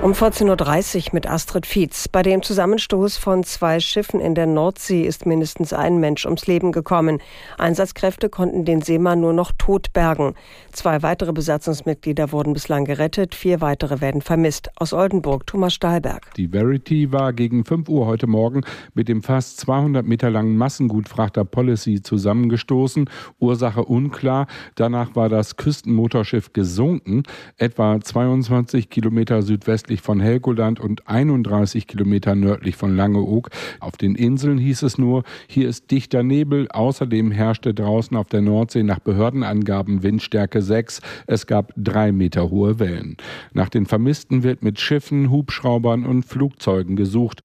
Um 14.30 Uhr mit Astrid Fietz. Bei dem Zusammenstoß von zwei Schiffen in der Nordsee ist mindestens ein Mensch ums Leben gekommen. Einsatzkräfte konnten den Seemann nur noch tot bergen. Zwei weitere Besatzungsmitglieder wurden bislang gerettet, vier weitere werden vermisst. Aus Oldenburg, Thomas Stahlberg. Die Verity war gegen 5 Uhr heute Morgen mit dem fast 200 Meter langen Massengutfrachter Policy zusammengestoßen. Ursache unklar. Danach war das Küstenmotorschiff gesunken, etwa 22 Kilometer südwestlich südwestlich von Helgoland und 31 Kilometer nördlich von Langeoog. Auf den Inseln hieß es nur, hier ist dichter Nebel. Außerdem herrschte draußen auf der Nordsee nach Behördenangaben Windstärke 6. Es gab drei Meter hohe Wellen. Nach den Vermissten wird mit Schiffen, Hubschraubern und Flugzeugen gesucht.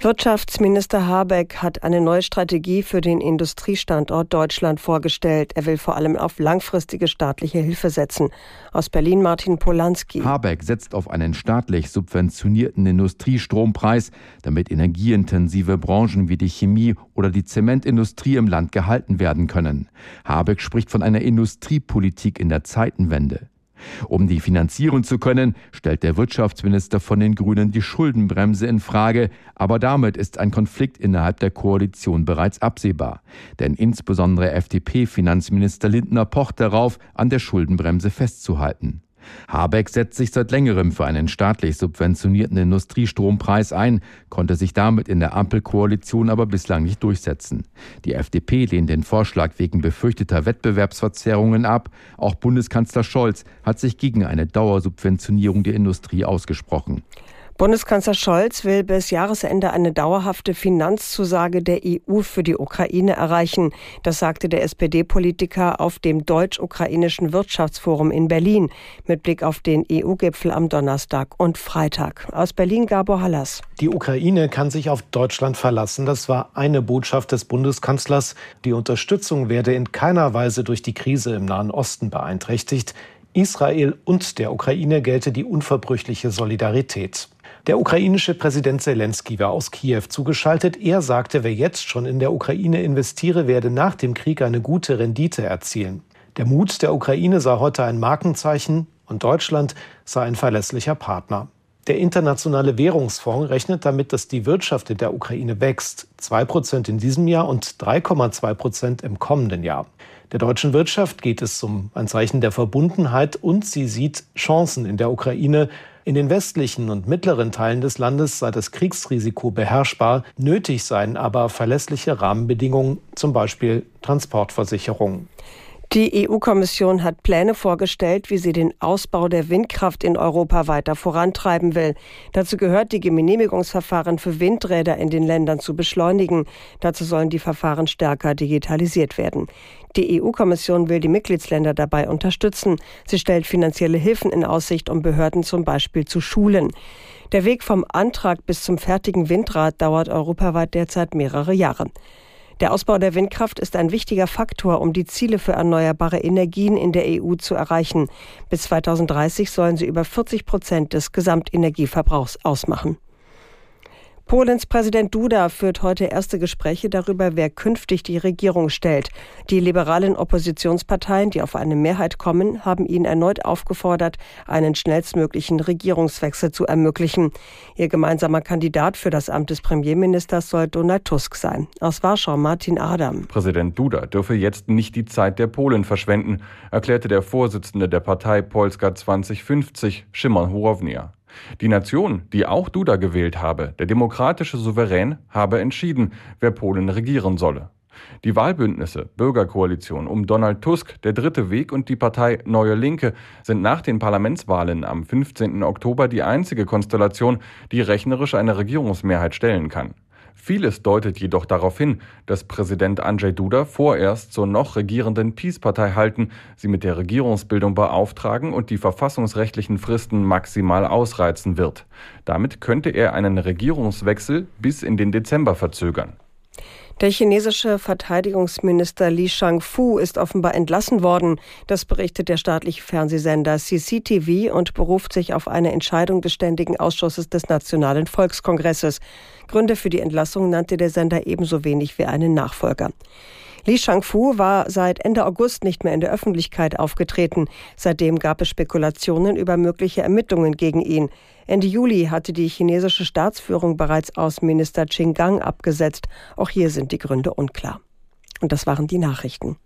Wirtschaftsminister Habeck hat eine neue Strategie für den Industriestandort Deutschland vorgestellt. Er will vor allem auf langfristige staatliche Hilfe setzen. Aus Berlin Martin Polanski. Habeck setzt auf einen staatlich subventionierten Industriestrompreis, damit energieintensive Branchen wie die Chemie oder die Zementindustrie im Land gehalten werden können. Habeck spricht von einer Industriepolitik in der Zeitenwende. Um die finanzieren zu können, stellt der Wirtschaftsminister von den Grünen die Schuldenbremse in Frage, aber damit ist ein Konflikt innerhalb der Koalition bereits absehbar. Denn insbesondere FDP-Finanzminister Lindner pocht darauf, an der Schuldenbremse festzuhalten. Habeck setzt sich seit längerem für einen staatlich subventionierten Industriestrompreis ein, konnte sich damit in der Ampelkoalition aber bislang nicht durchsetzen. Die FDP lehnt den Vorschlag wegen befürchteter Wettbewerbsverzerrungen ab. Auch Bundeskanzler Scholz hat sich gegen eine Dauersubventionierung der Industrie ausgesprochen. Bundeskanzler Scholz will bis Jahresende eine dauerhafte Finanzzusage der EU für die Ukraine erreichen. Das sagte der SPD-Politiker auf dem deutsch-ukrainischen Wirtschaftsforum in Berlin mit Blick auf den EU-Gipfel am Donnerstag und Freitag. Aus Berlin Gabor Hallas. Die Ukraine kann sich auf Deutschland verlassen. Das war eine Botschaft des Bundeskanzlers. Die Unterstützung werde in keiner Weise durch die Krise im Nahen Osten beeinträchtigt. Israel und der Ukraine gelte die unverbrüchliche Solidarität. Der ukrainische Präsident Zelensky war aus Kiew zugeschaltet. Er sagte, wer jetzt schon in der Ukraine investiere, werde nach dem Krieg eine gute Rendite erzielen. Der Mut der Ukraine sei heute ein Markenzeichen und Deutschland sei ein verlässlicher Partner. Der Internationale Währungsfonds rechnet damit, dass die Wirtschaft in der Ukraine wächst. Zwei Prozent in diesem Jahr und 3,2 Prozent im kommenden Jahr. Der deutschen Wirtschaft geht es um ein Zeichen der Verbundenheit und sie sieht Chancen in der Ukraine. In den westlichen und mittleren Teilen des Landes sei das Kriegsrisiko beherrschbar, nötig seien aber verlässliche Rahmenbedingungen, zum Beispiel Transportversicherung. Die EU-Kommission hat Pläne vorgestellt, wie sie den Ausbau der Windkraft in Europa weiter vorantreiben will. Dazu gehört, die Genehmigungsverfahren für Windräder in den Ländern zu beschleunigen. Dazu sollen die Verfahren stärker digitalisiert werden. Die EU-Kommission will die Mitgliedsländer dabei unterstützen. Sie stellt finanzielle Hilfen in Aussicht, um Behörden zum Beispiel zu schulen. Der Weg vom Antrag bis zum fertigen Windrad dauert europaweit derzeit mehrere Jahre. Der Ausbau der Windkraft ist ein wichtiger Faktor, um die Ziele für erneuerbare Energien in der EU zu erreichen. Bis 2030 sollen sie über 40 Prozent des Gesamtenergieverbrauchs ausmachen. Polens Präsident Duda führt heute erste Gespräche darüber, wer künftig die Regierung stellt. Die liberalen Oppositionsparteien, die auf eine Mehrheit kommen, haben ihn erneut aufgefordert, einen schnellstmöglichen Regierungswechsel zu ermöglichen. Ihr gemeinsamer Kandidat für das Amt des Premierministers soll Donald Tusk sein. Aus Warschau Martin Adam. Präsident Duda dürfe jetzt nicht die Zeit der Polen verschwenden, erklärte der Vorsitzende der Partei Polska 2050, Szymon Hołownia. Die Nation, die auch Duda gewählt habe, der demokratische Souverän, habe entschieden, wer Polen regieren solle. Die Wahlbündnisse, Bürgerkoalition um Donald Tusk, der Dritte Weg und die Partei Neue Linke sind nach den Parlamentswahlen am 15. Oktober die einzige Konstellation, die rechnerisch eine Regierungsmehrheit stellen kann. Vieles deutet jedoch darauf hin, dass Präsident Andrzej Duda vorerst zur noch regierenden Peace-Partei halten, sie mit der Regierungsbildung beauftragen und die verfassungsrechtlichen Fristen maximal ausreizen wird. Damit könnte er einen Regierungswechsel bis in den Dezember verzögern. Der chinesische Verteidigungsminister Li Shangfu ist offenbar entlassen worden. Das berichtet der staatliche Fernsehsender CCTV und beruft sich auf eine Entscheidung des Ständigen Ausschusses des Nationalen Volkskongresses. Gründe für die Entlassung nannte der Sender ebenso wenig wie einen Nachfolger. Li Shangfu war seit Ende August nicht mehr in der Öffentlichkeit aufgetreten. Seitdem gab es Spekulationen über mögliche Ermittlungen gegen ihn. Ende Juli hatte die chinesische Staatsführung bereits Außenminister Qin Gang abgesetzt. Auch hier sind die Gründe unklar. Und das waren die Nachrichten.